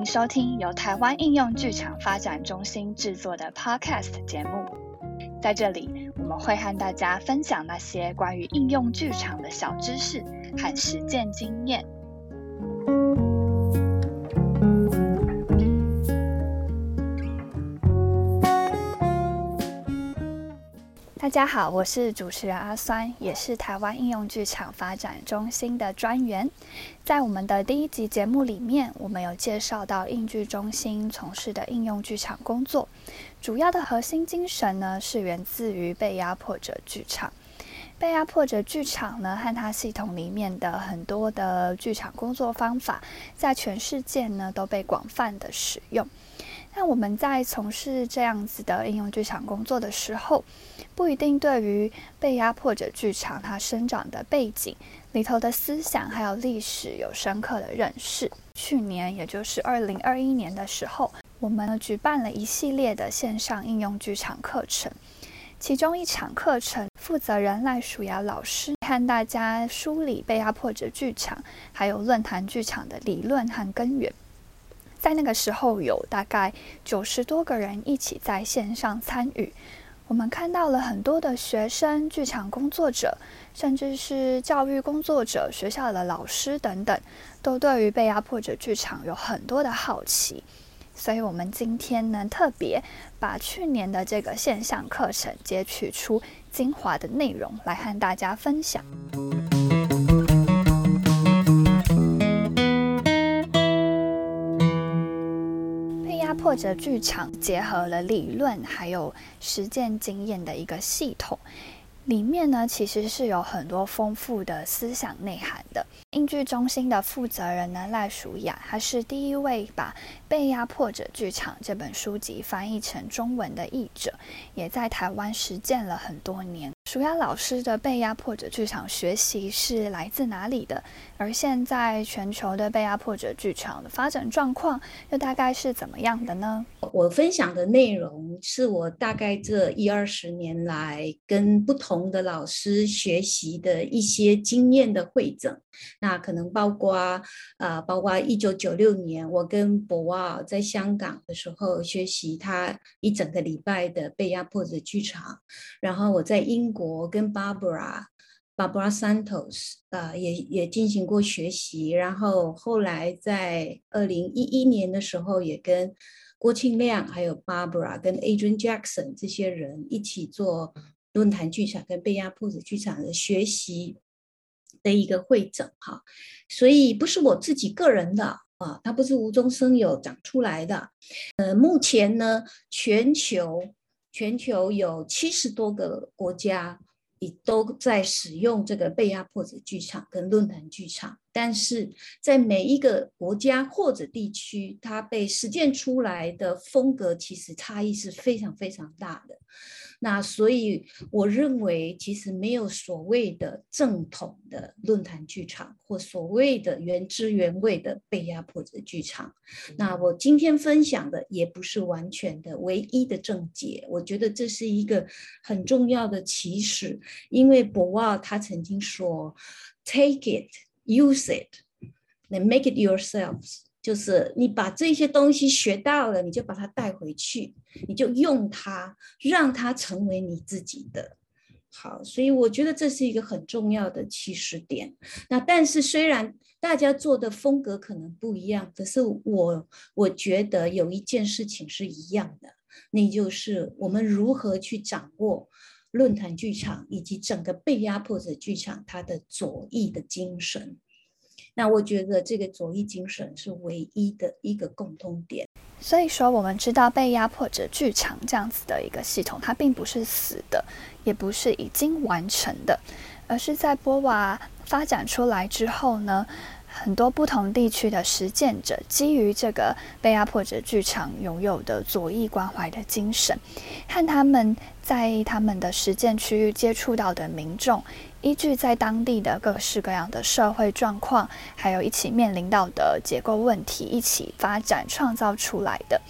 迎收听由台湾应用剧场发展中心制作的 Podcast 节目。在这里，我们会和大家分享那些关于应用剧场的小知识和实践经验。大家好，我是主持人阿酸，也是台湾应用剧场发展中心的专员。在我们的第一集节目里面，我们有介绍到应剧中心从事的应用剧场工作，主要的核心精神呢是源自于被压迫者剧场。被压迫者剧场呢和它系统里面的很多的剧场工作方法，在全世界呢都被广泛的使用。那我们在从事这样子的应用剧场工作的时候，不一定对于被压迫者剧场它生长的背景里头的思想还有历史有深刻的认识。去年，也就是二零二一年的时候，我们举办了一系列的线上应用剧场课程，其中一场课程负责人赖淑雅老师和大家梳理被压迫者剧场还有论坛剧场的理论和根源。在那个时候，有大概九十多个人一起在线上参与。我们看到了很多的学生、剧场工作者，甚至是教育工作者、学校的老师等等，都对于被压迫者剧场有很多的好奇。所以，我们今天呢，特别把去年的这个线上课程截取出精华的内容来和大家分享。或者剧场结合了理论还有实践经验的一个系统，里面呢其实是有很多丰富的思想内涵的。英剧中心的负责人呢赖淑雅，她是第一位把《被压迫者剧场》这本书籍翻译成中文的译者，也在台湾实践了很多年。舒雅老师的被压迫者剧场学习是来自哪里的？而现在全球的被压迫者剧场的发展状况又大概是怎么样的呢？我分享的内容是我大概这一二十年来跟不同的老师学习的一些经验的汇整。那可能包括呃，包括一九九六年我跟博啊在香港的时候学习他一整个礼拜的被压迫者剧场，然后我在英。国跟 Barbara Barbara Santos 啊，也也进行过学习，然后后来在二零一一年的时候，也跟郭庆亮、还有 Barbara 跟 Adrian Jackson 这些人一起做论坛剧场跟被压迫者剧场的学习的一个会诊哈，所以不是我自己个人的啊，它不是无中生有长出来的。呃，目前呢，全球。全球有七十多个国家，也都在使用这个被压迫者剧场跟论坛剧场，但是在每一个国家或者地区，它被实践出来的风格其实差异是非常非常大的。那所以我认为，其实没有所谓的正统的论坛剧场，或所谓的原汁原味的被压迫者剧场。那我今天分享的也不是完全的唯一的正解，我觉得这是一个很重要的起始，因为博瓦他曾经说：“Take it, use it, then make it yourselves。”就是你把这些东西学到了，你就把它带回去，你就用它，让它成为你自己的。好，所以我觉得这是一个很重要的起始点。那但是虽然大家做的风格可能不一样，可是我我觉得有一件事情是一样的，那就是我们如何去掌握论坛剧场以及整个被压迫者剧场它的左翼的精神。那我觉得这个左翼精神是唯一的一个共通点。所以说，我们知道被压迫者剧场这样子的一个系统，它并不是死的，也不是已经完成的，而是在波娃发展出来之后呢，很多不同地区的实践者基于这个被压迫者剧场拥有的左翼关怀的精神，和他们在他们的实践区域接触到的民众。依据在当地的各式各样的社会状况，还有一起面临到的结构问题，一起发展创造出来的。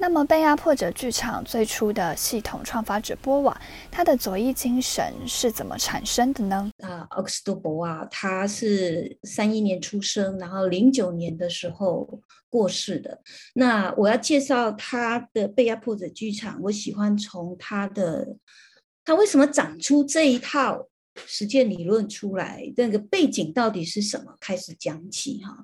那么，被压迫者剧场最初的系统创发者波瓦，他的左翼精神是怎么产生的呢？啊，奥克斯多博瓦，他是三一年出生，然后零九年的时候过世的。那我要介绍他的被压迫者剧场，我喜欢从他的他为什么长出这一套。实践理论出来，那个背景到底是什么？开始讲起哈。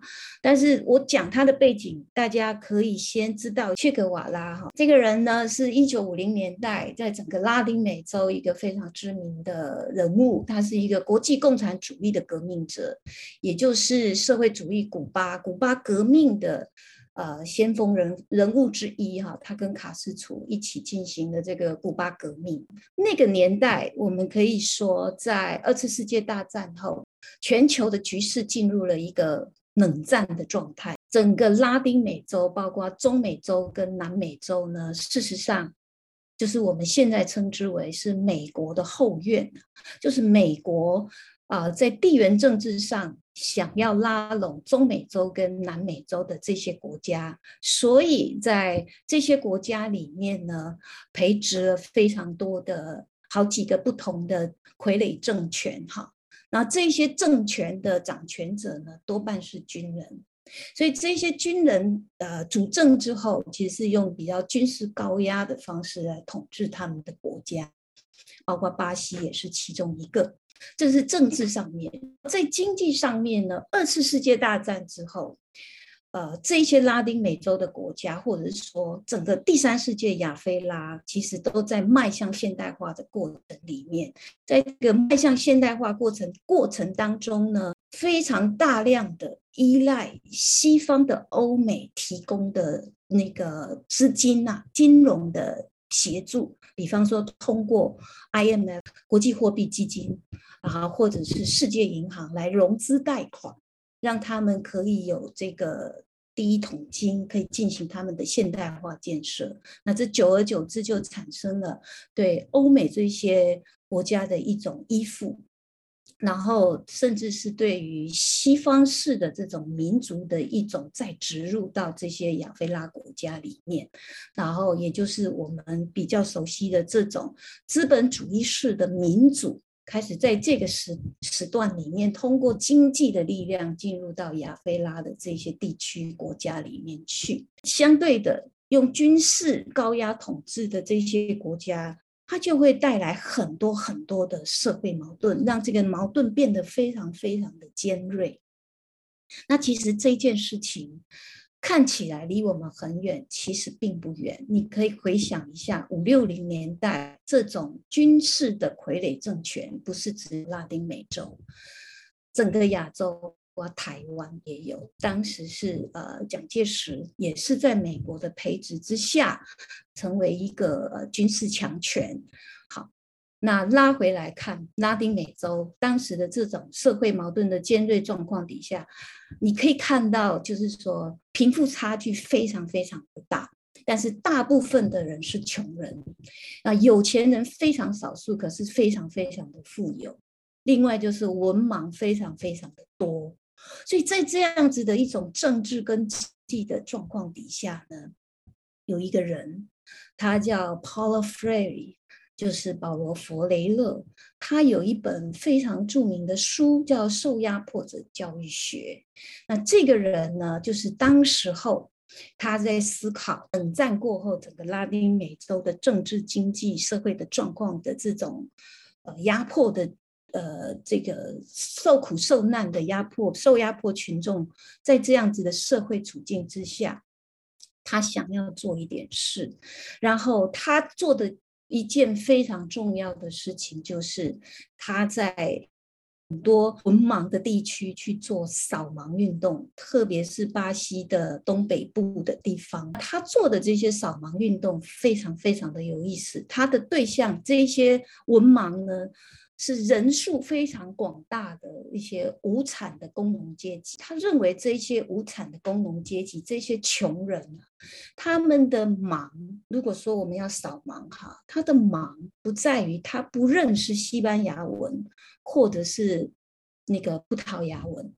但是我讲他的背景，大家可以先知道切格瓦拉哈。这个人呢，是一九五零年代在整个拉丁美洲一个非常知名的人物。他是一个国际共产主义的革命者，也就是社会主义古巴古巴革命的。呃，先锋人人物之一哈，他跟卡斯楚一起进行的这个古巴革命。那个年代，我们可以说，在二次世界大战后，全球的局势进入了一个冷战的状态。整个拉丁美洲，包括中美洲跟南美洲呢，事实上就是我们现在称之为是美国的后院，就是美国啊，在地缘政治上。想要拉拢中美洲跟南美洲的这些国家，所以在这些国家里面呢，培植了非常多的好几个不同的傀儡政权。哈，那这些政权的掌权者呢，多半是军人，所以这些军人呃主政之后，其实是用比较军事高压的方式来统治他们的国家，包括巴西也是其中一个。这是政治上面，在经济上面呢？二次世界大战之后，呃，这些拉丁美洲的国家，或者是说整个第三世界亚非拉，其实都在迈向现代化的过程里面。在这个迈向现代化过程过程当中呢，非常大量的依赖西方的欧美提供的那个资金呐，金融的协助，比方说通过 IMF 国际货币基金。啊，或者是世界银行来融资贷款，让他们可以有这个第一桶金，可以进行他们的现代化建设。那这久而久之就产生了对欧美这些国家的一种依附，然后甚至是对于西方式的这种民族的一种再植入到这些亚非拉国家里面，然后也就是我们比较熟悉的这种资本主义式的民主。开始在这个时时段里面，通过经济的力量进入到亚非拉的这些地区国家里面去。相对的，用军事高压统治的这些国家，它就会带来很多很多的社会矛盾，让这个矛盾变得非常非常的尖锐。那其实这件事情。看起来离我们很远，其实并不远。你可以回想一下五六零年代这种军事的傀儡政权，不是指拉丁美洲，整个亚洲，或台湾也有。当时是呃蒋介石也是在美国的培植之下，成为一个军事强权。那拉回来看拉丁美洲当时的这种社会矛盾的尖锐状况底下，你可以看到，就是说贫富差距非常非常的大，但是大部分的人是穷人，啊，有钱人非常少数，可是非常非常的富有。另外就是文盲非常非常的多，所以在这样子的一种政治跟经济的状况底下呢，有一个人，他叫 Paulo Freire。就是保罗·弗雷勒，他有一本非常著名的书，叫《受压迫者教育学》。那这个人呢，就是当时候他在思考冷战过后整个拉丁美洲的政治、经济、社会的状况的这种呃压迫的呃这个受苦受难的压迫、受压迫群众，在这样子的社会处境之下，他想要做一点事，然后他做的。一件非常重要的事情，就是他在很多文盲的地区去做扫盲运动，特别是巴西的东北部的地方，他做的这些扫盲运动非常非常的有意思。他的对象这些文盲呢？是人数非常广大的一些无产的工农阶级，他认为这些无产的工农阶级，这些穷人啊，他们的盲，如果说我们要扫盲哈，他的盲不在于他不认识西班牙文或者是那个葡萄牙文，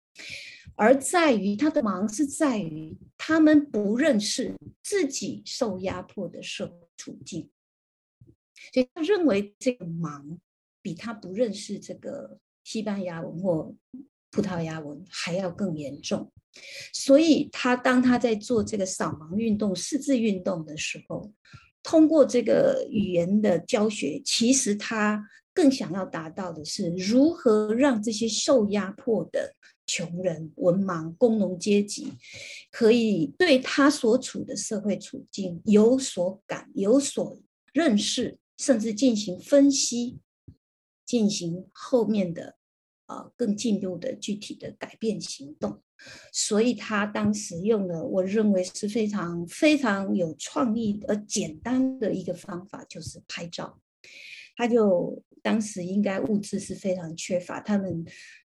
而在于他的忙是在于他们不认识自己受压迫的社会处境，所以他认为这个忙比他不认识这个西班牙文或葡萄牙文还要更严重。所以他当他在做这个扫盲运动、识字运动的时候，通过这个语言的教学，其实他更想要达到的是如何让这些受压迫的。穷人、文盲、工农阶级，可以对他所处的社会处境有所感、有所认识，甚至进行分析，进行后面的呃更进入的具体的改变行动。所以他当时用的，我认为是非常非常有创意而简单的一个方法，就是拍照。他就当时应该物质是非常缺乏，他们。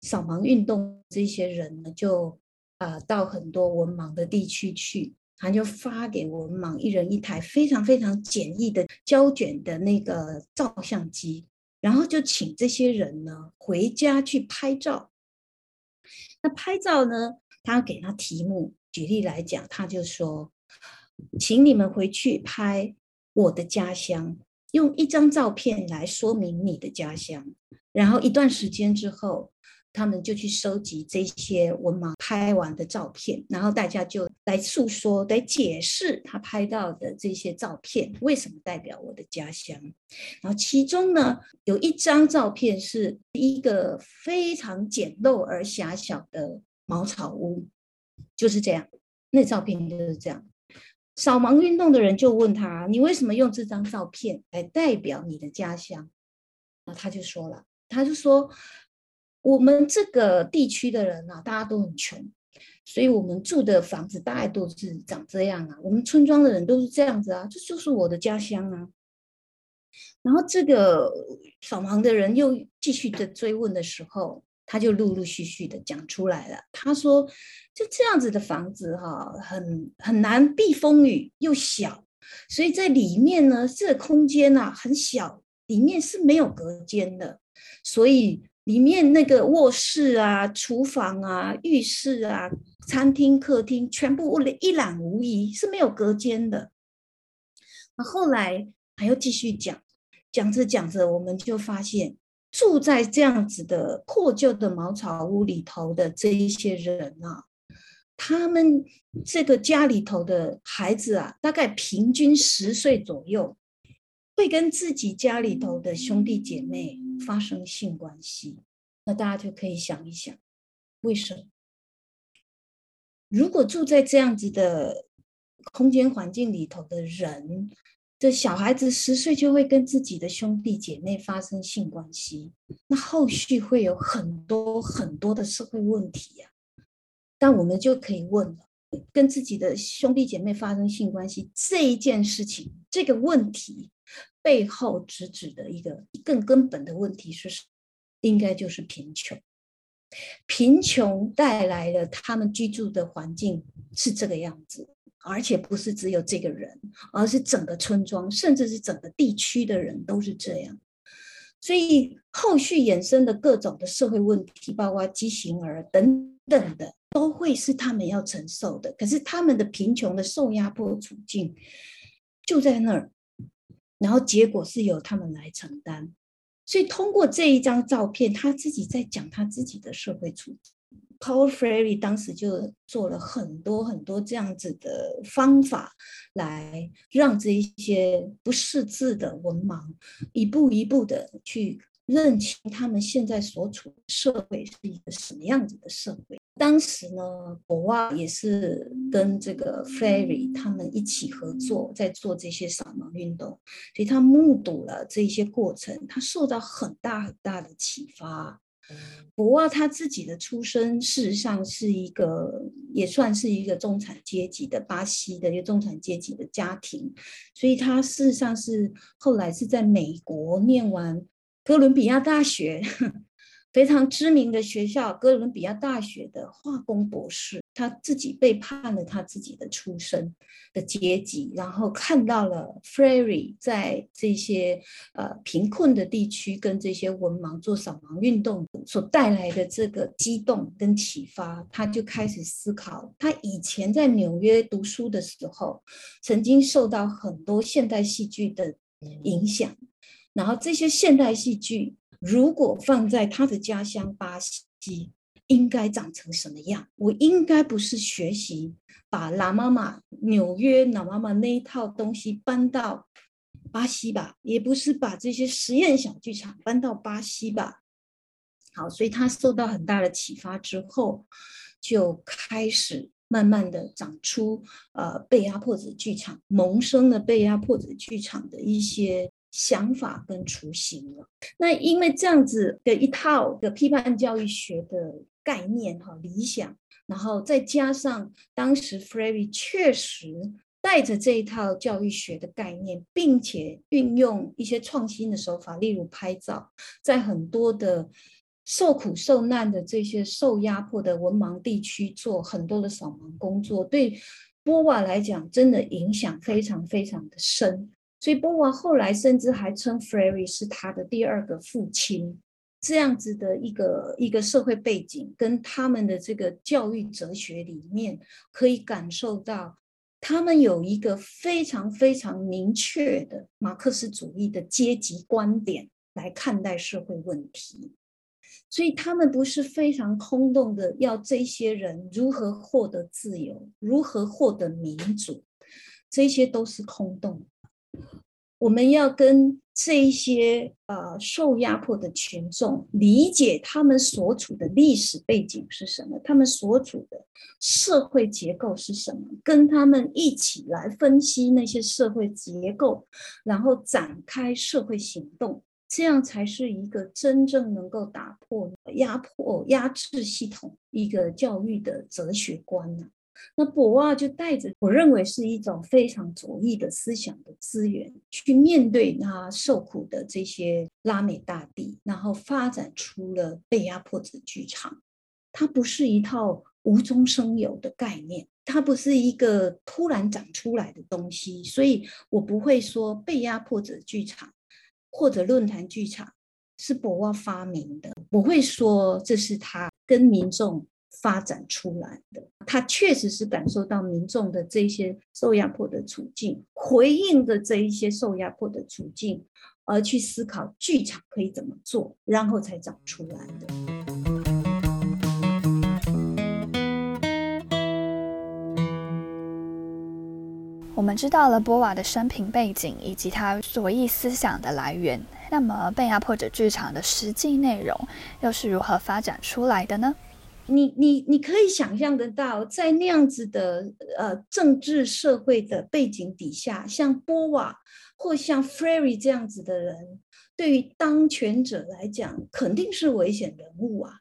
扫盲运动这些人呢，就啊到很多文盲的地区去，他就发给文盲一人一台非常非常简易的胶卷的那个照相机，然后就请这些人呢回家去拍照。那拍照呢，他给他题目，举例来讲，他就说，请你们回去拍我的家乡，用一张照片来说明你的家乡，然后一段时间之后。他们就去收集这些文盲拍完的照片，然后大家就来诉说、来解释他拍到的这些照片为什么代表我的家乡。然后其中呢，有一张照片是一个非常简陋而狭小的茅草屋，就是这样。那照片就是这样。扫盲运动的人就问他：“你为什么用这张照片来代表你的家乡？”那他就说了，他就说。我们这个地区的人啊，大家都很穷，所以我们住的房子大概都是长这样啊。我们村庄的人都是这样子啊，这就是我的家乡啊。然后这个扫盲的人又继续的追问的时候，他就陆陆续续的讲出来了。他说：“就这样子的房子哈，很很难避风雨，又小，所以在里面呢，这个空间呐很小，里面是没有隔间的，所以。”里面那个卧室啊、厨房啊、浴室啊、餐厅、客厅，全部屋里一览无遗，是没有隔间的。那后来还要继续讲，讲着讲着，我们就发现住在这样子的破旧的茅草屋里头的这一些人啊，他们这个家里头的孩子啊，大概平均十岁左右，会跟自己家里头的兄弟姐妹。发生性关系，那大家就可以想一想，为什么？如果住在这样子的空间环境里头的人，这小孩子十岁就会跟自己的兄弟姐妹发生性关系，那后续会有很多很多的社会问题呀。但我们就可以问了：跟自己的兄弟姐妹发生性关系这一件事情，这个问题。背后直指的一个更根本的问题是，应该就是贫穷。贫穷带来了他们居住的环境是这个样子，而且不是只有这个人，而是整个村庄，甚至是整个地区的人都是这样。所以后续衍生的各种的社会问题，包括畸形儿等等的，都会是他们要承受的。可是他们的贫穷的受压迫处境就在那儿。然后结果是由他们来承担，所以通过这一张照片，他自己在讲他自己的社会处境。Paul Freire 当时就做了很多很多这样子的方法，来让这一些不识字的文盲一步一步的去。认清他们现在所处的社会是一个什么样子的社会。当时呢，博瓦也是跟这个 Ferry 他们一起合作，在做这些扫盲运动，所以他目睹了这些过程，他受到很大很大的启发。博瓦他自己的出身，事实上是一个也算是一个中产阶级的巴西的一个中产阶级的家庭，所以他事实上是后来是在美国念完。哥伦比亚大学非常知名的学校哥伦比亚大学的化工博士，他自己背叛了他自己的出身的阶级，然后看到了 Freire 在这些呃贫困的地区跟这些文盲做扫盲运动所带来的这个激动跟启发，他就开始思考，他以前在纽约读书的时候，曾经受到很多现代戏剧的影响，然后这些现代戏剧。如果放在他的家乡巴西，应该长成什么样？我应该不是学习把拉妈妈纽约老妈妈那一套东西搬到巴西吧，也不是把这些实验小剧场搬到巴西吧。好，所以他受到很大的启发之后，就开始慢慢的长出呃被压迫者剧场萌生的被压迫者剧场的一些。想法跟雏形了。那因为这样子的一套的批判教育学的概念哈理想，然后再加上当时 Freire 确实带着这一套教育学的概念，并且运用一些创新的手法，例如拍照，在很多的受苦受难的这些受压迫的文盲地区做很多的扫盲工作，对波瓦来讲，真的影响非常非常的深。所以波娃后来甚至还称 Frary 是他的第二个父亲，这样子的一个一个社会背景，跟他们的这个教育哲学里面，可以感受到他们有一个非常非常明确的马克思主义的阶级观点来看待社会问题，所以他们不是非常空洞的要这些人如何获得自由，如何获得民主，这些都是空洞。我们要跟这些呃受压迫的群众理解他们所处的历史背景是什么，他们所处的社会结构是什么，跟他们一起来分析那些社会结构，然后展开社会行动，这样才是一个真正能够打破压迫压制系统一个教育的哲学观呢。那博瓦就带着我认为是一种非常左翼的思想的资源，去面对他受苦的这些拉美大地，然后发展出了被压迫者剧场。它不是一套无中生有的概念，它不是一个突然长出来的东西，所以我不会说被压迫者剧场或者论坛剧场是博瓦发明的，我会说这是他跟民众。发展出来的，他确实是感受到民众的这些受压迫的处境，回应的这一些受压迫的处境，而去思考剧场可以怎么做，然后才长出来的。我们知道了波瓦的生平背景以及他左翼思想的来源，那么被压迫者剧场的实际内容又是如何发展出来的呢？你你你可以想象得到，在那样子的呃政治社会的背景底下，像波瓦或像 Freire 这样子的人，对于当权者来讲，肯定是危险人物啊。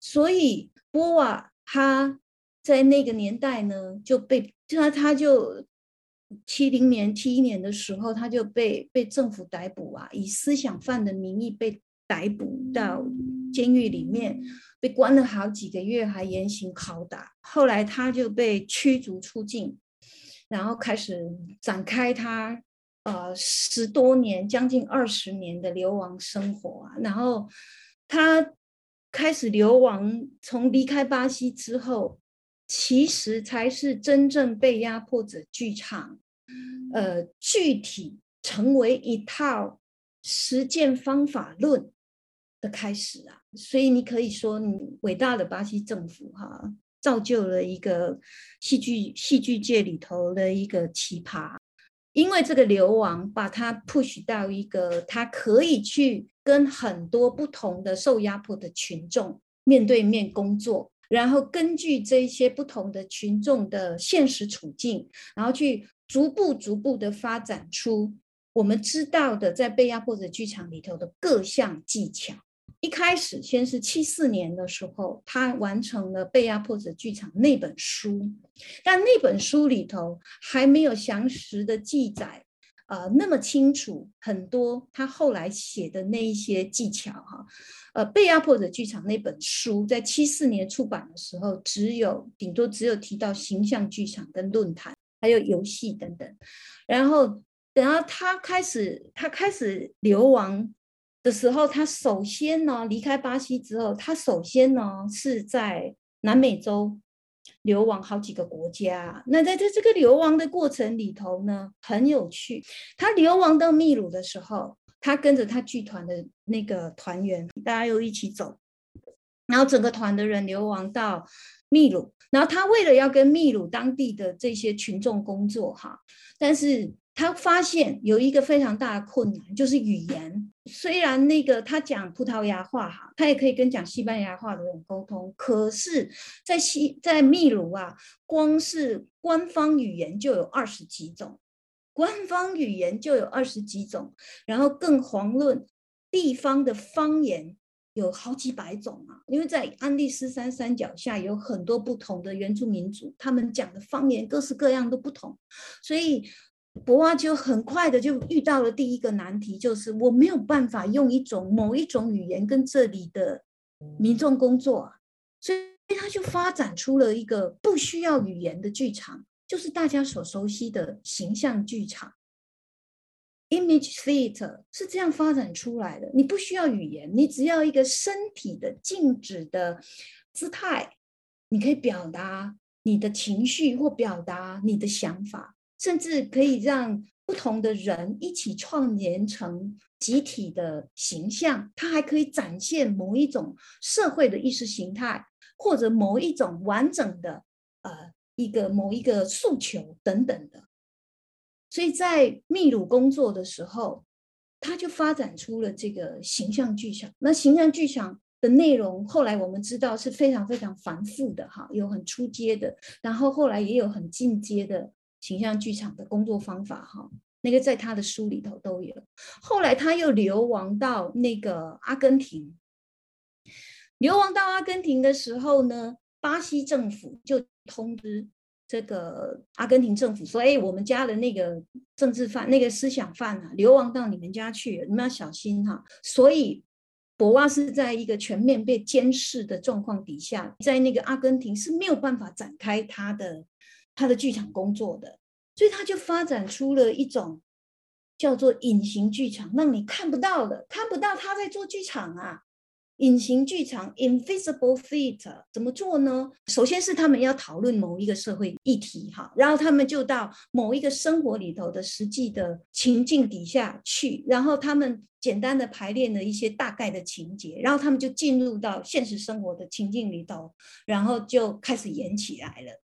所以波瓦他在那个年代呢，就被他他就七零年七一年的时候，他就被被政府逮捕啊，以思想犯的名义被逮捕到监狱里面。被关了好几个月，还严刑拷打。后来他就被驱逐出境，然后开始展开他呃十多年、将近二十年的流亡生活啊。然后他开始流亡，从离开巴西之后，其实才是真正被压迫者剧场，呃，具体成为一套实践方法论的开始啊。所以你可以说，你伟大的巴西政府哈，造就了一个戏剧戏剧界里头的一个奇葩，因为这个流亡把他 push 到一个他可以去跟很多不同的受压迫的群众面对面工作，然后根据这些不同的群众的现实处境，然后去逐步逐步的发展出我们知道的在被压迫者剧场里头的各项技巧。一开始，先是七四年的时候，他完成了《被压迫者剧场》那本书，但那本书里头还没有详实的记载，呃那么清楚很多他后来写的那一些技巧哈。呃，被压迫者剧场那本书在七四年出版的时候，只有顶多只有提到形象剧场跟论坛，还有游戏等等。然后等到他开始他开始流亡的时候，他首先呢离开巴西之后，他首先呢是在南美洲流亡好几个国家。那在这这个流亡的过程里头呢，很有趣。他流亡到秘鲁的时候。他跟着他剧团的那个团员，大家又一起走，然后整个团的人流亡到秘鲁，然后他为了要跟秘鲁当地的这些群众工作哈，但是他发现有一个非常大的困难，就是语言。虽然那个他讲葡萄牙话哈，他也可以跟讲西班牙话的人沟通，可是，在西在秘鲁啊，光是官方语言就有二十几种。官方语言就有二十几种，然后更遑论地方的方言有好几百种啊！因为在安第斯山山脚下有很多不同的原住民族，他们讲的方言各式各样都不同，所以博瓦就很快的就遇到了第一个难题，就是我没有办法用一种某一种语言跟这里的民众工作，所以他就发展出了一个不需要语言的剧场。就是大家所熟悉的形象剧场，image theater 是这样发展出来的。你不需要语言，你只要一个身体的静止的姿态，你可以表达你的情绪或表达你的想法，甚至可以让不同的人一起创联成集体的形象。它还可以展现某一种社会的意识形态，或者某一种完整的呃。一个某一个诉求等等的，所以在秘鲁工作的时候，他就发展出了这个形象剧场。那形象剧场的内容，后来我们知道是非常非常繁复的哈，有很出阶的，然后后来也有很进阶的形象剧场的工作方法哈。那个在他的书里头都有。后来他又流亡到那个阿根廷，流亡到阿根廷的时候呢，巴西政府就。通知这个阿根廷政府说：“哎，我们家的那个政治犯、那个思想犯啊，流亡到你们家去，你们要小心哈。”所以，博瓦是在一个全面被监视的状况底下，在那个阿根廷是没有办法展开他的他的剧场工作的，所以他就发展出了一种叫做隐形剧场，让你看不到的，看不到他在做剧场啊。隐形剧场 （invisible theater） 怎么做呢？首先是他们要讨论某一个社会议题，哈，然后他们就到某一个生活里头的实际的情境底下去，然后他们简单的排练了一些大概的情节，然后他们就进入到现实生活的情境里头，然后就开始演起来了。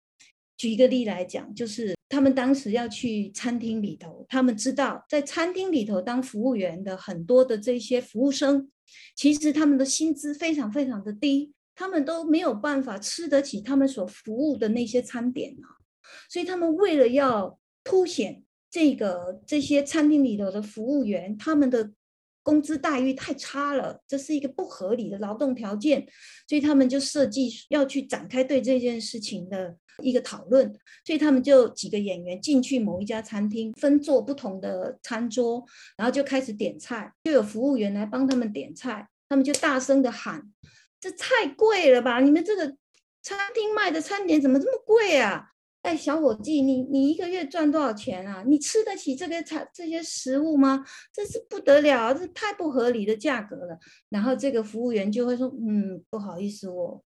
举一个例来讲，就是他们当时要去餐厅里头，他们知道在餐厅里头当服务员的很多的这些服务生。其实他们的薪资非常非常的低，他们都没有办法吃得起他们所服务的那些餐点啊，所以他们为了要凸显这个这些餐厅里头的服务员他们的工资待遇太差了，这是一个不合理的劳动条件，所以他们就设计要去展开对这件事情的。一个讨论，所以他们就几个演员进去某一家餐厅，分坐不同的餐桌，然后就开始点菜，就有服务员来帮他们点菜，他们就大声的喊：“这太贵了吧！你们这个餐厅卖的餐点怎么这么贵啊？哎，小伙计，你你一个月赚多少钱啊？你吃得起这个餐这些食物吗？这是不得了，这太不合理的价格了。”然后这个服务员就会说：“嗯，不好意思，我。”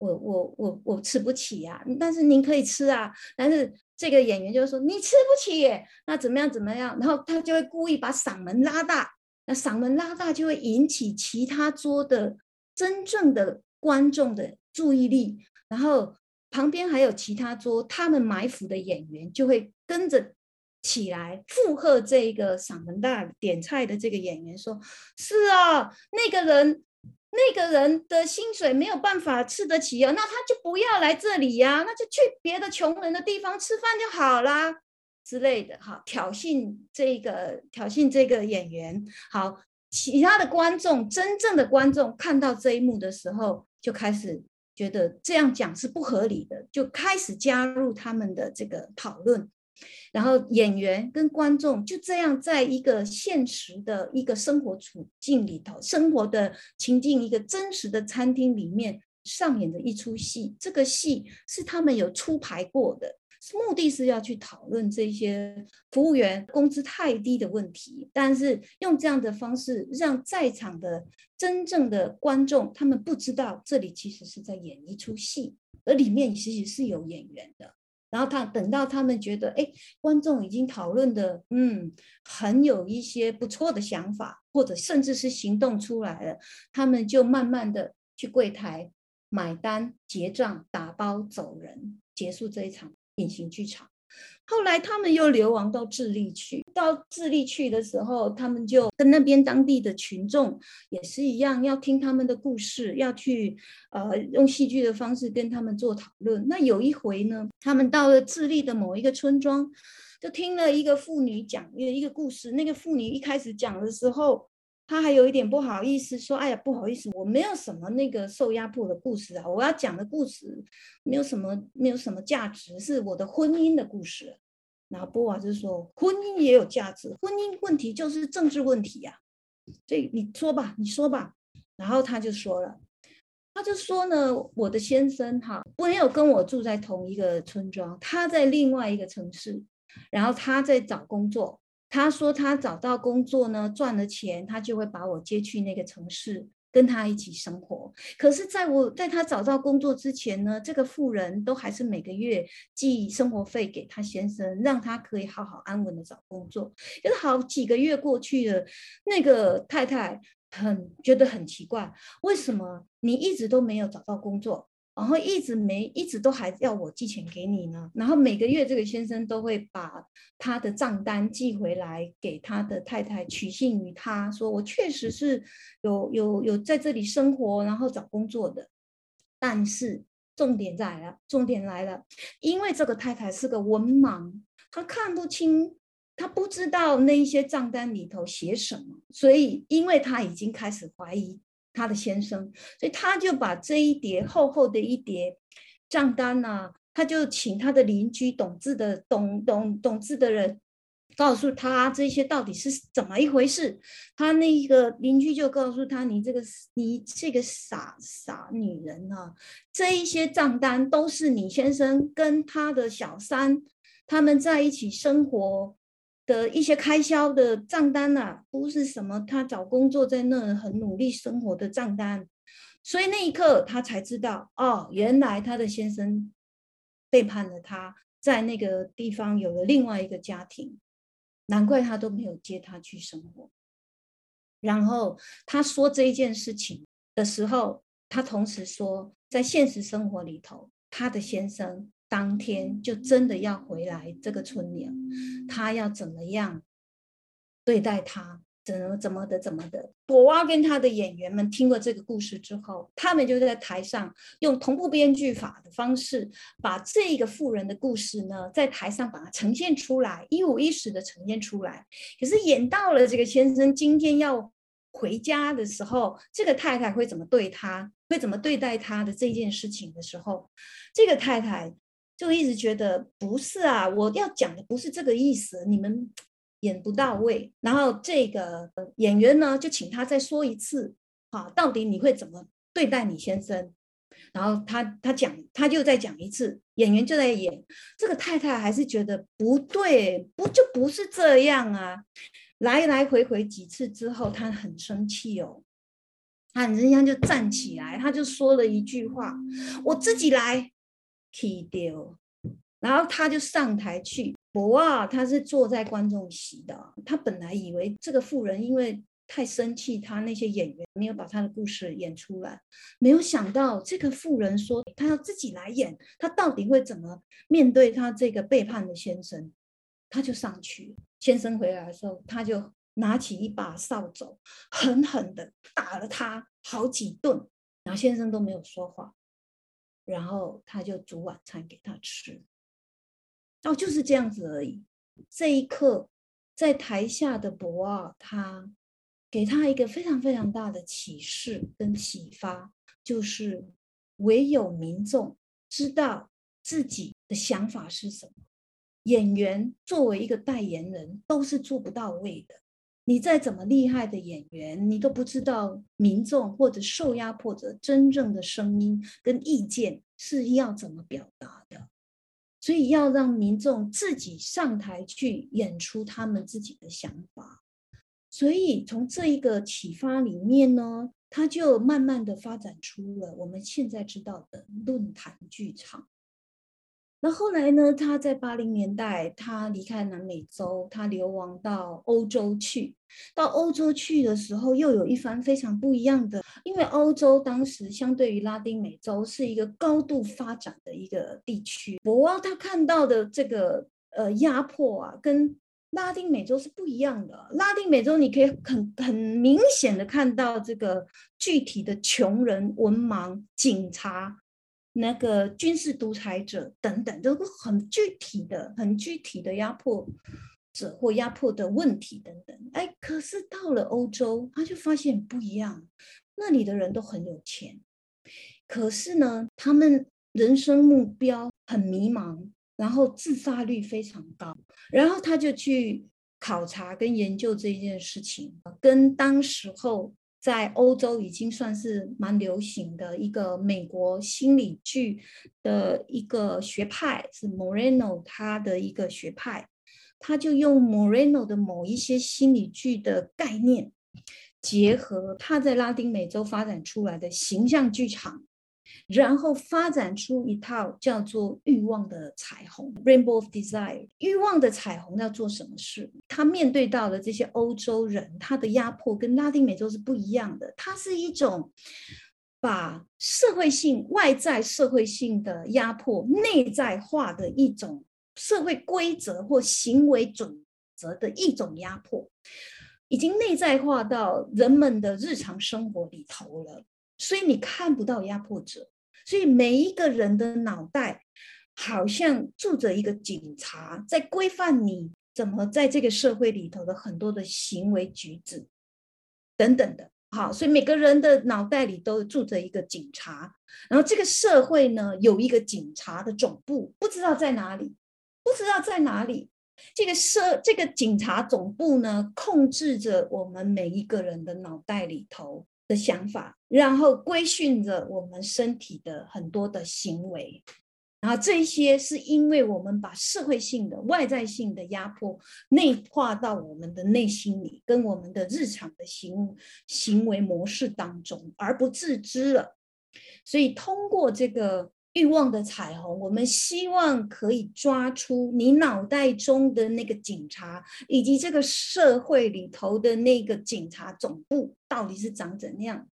我我我我吃不起呀，但是您可以吃啊。但是这个演员就说你吃不起，那怎么样怎么样？然后他就会故意把嗓门拉大，那嗓门拉大就会引起其他桌的真正的观众的注意力，然后旁边还有其他桌他们埋伏的演员就会跟着起来附和这个嗓门大点菜的这个演员说：是啊，那个人。那个人的薪水没有办法吃得起啊，那他就不要来这里呀，那就去别的穷人的地方吃饭就好啦之类的哈，挑衅这个挑衅这个演员。好，其他的观众真正的观众看到这一幕的时候，就开始觉得这样讲是不合理的，就开始加入他们的这个讨论。然后演员跟观众就这样在一个现实的一个生活处境里头，生活的情境，一个真实的餐厅里面上演的一出戏。这个戏是他们有出牌过的，目的是要去讨论这些服务员工资太低的问题。但是用这样的方式，让在场的真正的观众他们不知道这里其实是在演一出戏，而里面其实是有演员的。然后他等到他们觉得，哎，观众已经讨论的，嗯，很有一些不错的想法，或者甚至是行动出来了，他们就慢慢的去柜台买单、结账、打包走人，结束这一场隐形剧场。后来他们又流亡到智利去，到智利去的时候，他们就跟那边当地的群众也是一样，要听他们的故事，要去呃用戏剧的方式跟他们做讨论。那有一回呢，他们到了智利的某一个村庄，就听了一个妇女讲一个一个故事。那个妇女一开始讲的时候。他还有一点不好意思说：“哎呀，不好意思，我没有什么那个受压迫的故事啊，我要讲的故事没有什么没有什么价值，是我的婚姻的故事。”然后波瓦就说：“婚姻也有价值，婚姻问题就是政治问题呀，所以你说吧，你说吧。”然后他就说了，他就说呢：“我的先生哈没有跟我住在同一个村庄，他在另外一个城市，然后他在找工作。”他说他找到工作呢，赚了钱，他就会把我接去那个城市，跟他一起生活。可是，在我在他找到工作之前呢，这个富人都还是每个月寄生活费给他先生，让他可以好好安稳的找工作。可是好几个月过去了，那个太太很觉得很奇怪，为什么你一直都没有找到工作？然后一直没，一直都还要我寄钱给你呢。然后每个月这个先生都会把他的账单寄回来给他的太太，取信于他说我确实是有有有在这里生活，然后找工作的。但是重点在了，重点来了，因为这个太太是个文盲，她看不清，她不知道那一些账单里头写什么，所以因为她已经开始怀疑。他的先生，所以他就把这一叠厚厚的一叠账单呢，他就请他的邻居懂字的懂懂懂字的人告诉他这些到底是怎么一回事。他那个邻居就告诉他：“你这个你这个傻傻女人啊，这一些账单都是你先生跟他的小三他们在一起生活。”的一些开销的账单呐，不是什么他找工作在那很努力生活的账单，所以那一刻他才知道，哦，原来他的先生背叛了他，在那个地方有了另外一个家庭，难怪他都没有接他去生活。然后他说这一件事情的时候，他同时说，在现实生活里头，他的先生。当天就真的要回来这个村里，他要怎么样对待他？怎么怎么的怎么的？朵娃跟他的演员们听过这个故事之后，他们就在台上用同步编剧法的方式，把这个富人的故事呢，在台上把它呈现出来，一五一十的呈现出来。可是演到了这个先生今天要回家的时候，这个太太会怎么对他？会怎么对待他的这件事情的时候，这个太太。就一直觉得不是啊，我要讲的不是这个意思，你们 演不到位。然后这个演员呢，就请他再说一次，啊，到底你会怎么对待你先生？然后他他讲，他就再讲一次，演员就在演。这个太太还是觉得不对，不就不是这样啊？来来回回几次之后，他很生气哦，他人家就站起来，他就说了一句话：“我自己来。” K 掉，然后他就上台去。博啊，他是坐在观众席的。他本来以为这个富人因为太生气，他那些演员没有把他的故事演出来，没有想到这个富人说他要自己来演，他到底会怎么面对他这个背叛的先生？他就上去，先生回来的时候，他就拿起一把扫帚，狠狠的打了他好几顿，然后先生都没有说话。然后他就煮晚餐给他吃，哦，就是这样子而已。这一刻，在台下的博尔，他给他一个非常非常大的启示跟启发，就是唯有民众知道自己的想法是什么，演员作为一个代言人都是做不到位的。你再怎么厉害的演员，你都不知道民众或者受压迫者真正的声音跟意见是要怎么表达的。所以要让民众自己上台去演出他们自己的想法。所以从这一个启发里面呢，他就慢慢的发展出了我们现在知道的论坛剧场。那后来呢？他在八零年代，他离开南美洲，他流亡到欧洲去。到欧洲去的时候，又有一番非常不一样的，因为欧洲当时相对于拉丁美洲是一个高度发展的一个地区。博奥他看到的这个呃压迫啊，跟拉丁美洲是不一样的。拉丁美洲你可以很很明显的看到这个具体的穷人、文盲、警察。那个军事独裁者等等，都很具体的、很具体的压迫者或压迫的问题等等。哎，可是到了欧洲，他就发现不一样。那里的人都很有钱，可是呢，他们人生目标很迷茫，然后自杀率非常高。然后他就去考察跟研究这件事情，跟当时候。在欧洲已经算是蛮流行的一个美国心理剧的一个学派，是 Moreno 他的一个学派，他就用 Moreno 的某一些心理剧的概念，结合他在拉丁美洲发展出来的形象剧场。然后发展出一套叫做“欲望的彩虹 ”（Rainbow of Desire）。欲望的彩虹要做什么事？他面对到的这些欧洲人，他的压迫跟拉丁美洲是不一样的。它是一种把社会性、外在社会性的压迫内在化的一种社会规则或行为准则的一种压迫，已经内在化到人们的日常生活里头了。所以你看不到压迫者，所以每一个人的脑袋好像住着一个警察，在规范你怎么在这个社会里头的很多的行为举止等等的。好，所以每个人的脑袋里都住着一个警察，然后这个社会呢有一个警察的总部，不知道在哪里，不知道在哪里。这个社这个警察总部呢，控制着我们每一个人的脑袋里头。的想法，然后规训着我们身体的很多的行为，然后这些是因为我们把社会性的、外在性的压迫内化到我们的内心里，跟我们的日常的行行为模式当中而不自知了。所以通过这个。欲望的彩虹，我们希望可以抓出你脑袋中的那个警察，以及这个社会里头的那个警察总部到底是长怎样，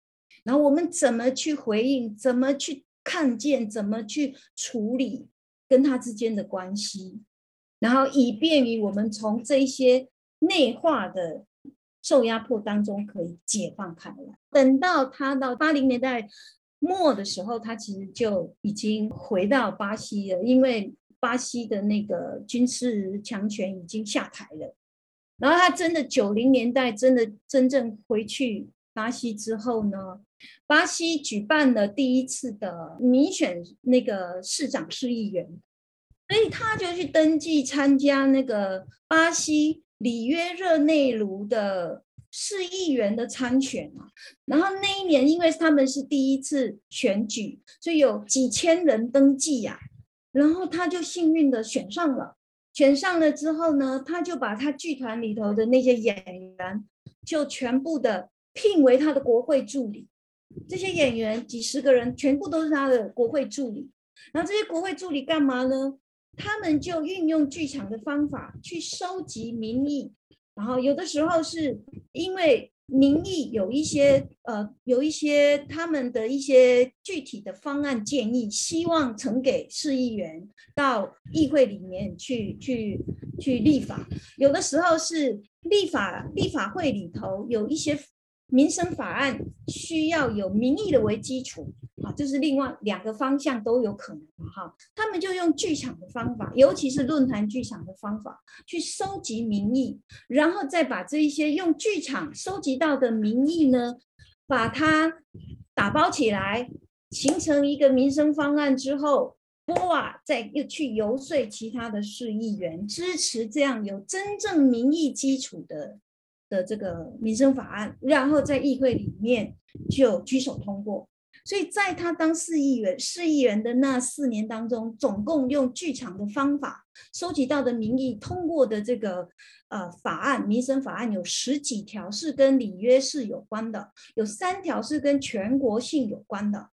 然后我们怎么去回应，怎么去看见，怎么去处理跟他之间的关系，然后以便于我们从这些内化的受压迫当中可以解放开来。等到他到八零年代。末的时候，他其实就已经回到巴西了，因为巴西的那个军事强权已经下台了。然后他真的九零年代真的真正回去巴西之后呢，巴西举办了第一次的民选那个市长、市议员，所以他就去登记参加那个巴西里约热内卢的。市议员的参选啊，然后那一年因为他们是第一次选举，所以有几千人登记呀，然后他就幸运的选上了。选上了之后呢，他就把他剧团里头的那些演员就全部的聘为他的国会助理。这些演员几十个人全部都是他的国会助理。然后这些国会助理干嘛呢？他们就运用剧场的方法去收集民意。然后有的时候是因为民意有一些呃有一些他们的一些具体的方案建议，希望呈给市议员到议会里面去去去立法。有的时候是立法立法会里头有一些。民生法案需要有民意的为基础啊，这是另外两个方向都有可能哈。他们就用剧场的方法，尤其是论坛剧场的方法，去收集民意，然后再把这一些用剧场收集到的民意呢，把它打包起来，形成一个民生方案之后，波瓦再又去游说其他的市议员支持这样有真正民意基础的的这个民生法案，然后在议会里面就举手通过。所以在他当市议员、市议员的那四年当中，总共用剧场的方法收集到的民意通过的这个呃法案、民生法案有十几条是跟里约市有关的，有三条是跟全国性有关的。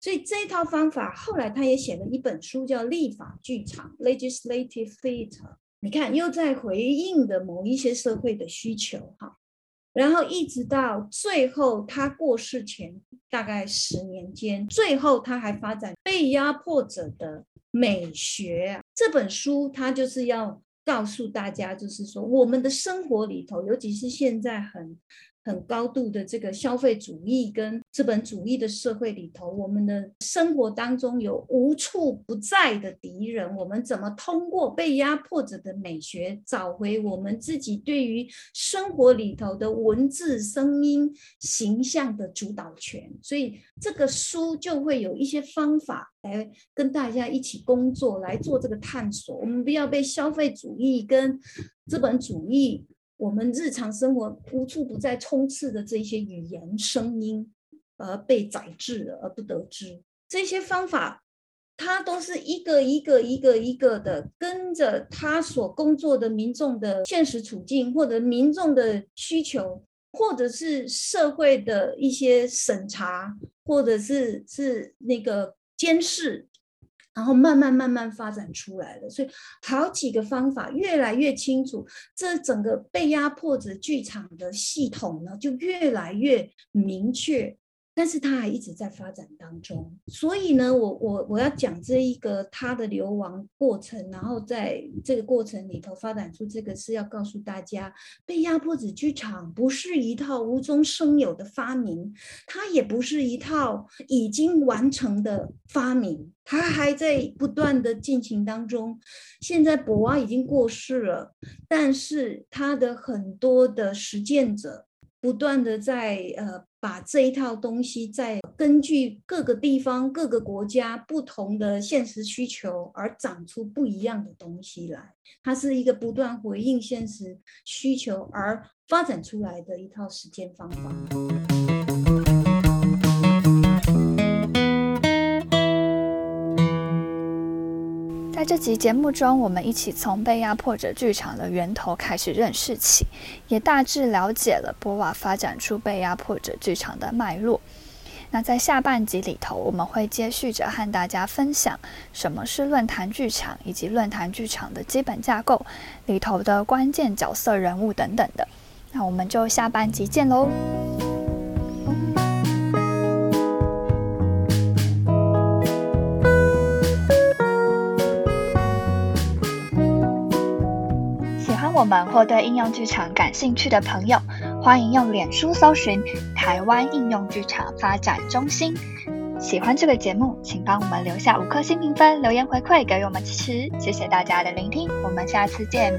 所以这一套方法后来他也写了一本书，叫《立法剧场》（Legislative Theatre）。你看，又在回应的某一些社会的需求，哈。然后一直到最后，他过世前大概十年间，最后他还发展被压迫者的美学这本书，他就是要告诉大家，就是说我们的生活里头，尤其是现在很。很高度的这个消费主义跟资本主义的社会里头，我们的生活当中有无处不在的敌人。我们怎么通过被压迫者的美学，找回我们自己对于生活里头的文字、声音、形象的主导权？所以这个书就会有一些方法来跟大家一起工作，来做这个探索。我们不要被消费主义跟资本主义。我们日常生活无处不在充斥的这些语言声音，而被宰制而不得知这些方法，它都是一个一个一个一个的跟着他所工作的民众的现实处境，或者民众的需求，或者是社会的一些审查，或者是是那个监视。然后慢慢慢慢发展出来的，所以好几个方法越来越清楚，这整个被压迫者剧场的系统呢，就越来越明确。但是它还一直在发展当中，所以呢，我我我要讲这一个他的流亡过程，然后在这个过程里头发展出这个，是要告诉大家，被压迫者剧场不是一套无中生有的发明，它也不是一套已经完成的发明，它还在不断的进行当中。现在博娃已经过世了，但是他的很多的实践者。不断的在呃把这一套东西，在根据各个地方、各个国家不同的现实需求而长出不一样的东西来。它是一个不断回应现实需求而发展出来的一套实践方法。在这集节目中，我们一起从被压迫者剧场的源头开始认识起，也大致了解了波瓦发展出被压迫者剧场的脉络。那在下半集里头，我们会接续着和大家分享什么是论坛剧场，以及论坛剧场的基本架构里头的关键角色人物等等的。那我们就下半集见喽！我们或对应用剧场感兴趣的朋友，欢迎用脸书搜寻“台湾应用剧场发展中心”。喜欢这个节目，请帮我们留下五颗星评分，留言回馈给我们支持。谢谢大家的聆听，我们下次见。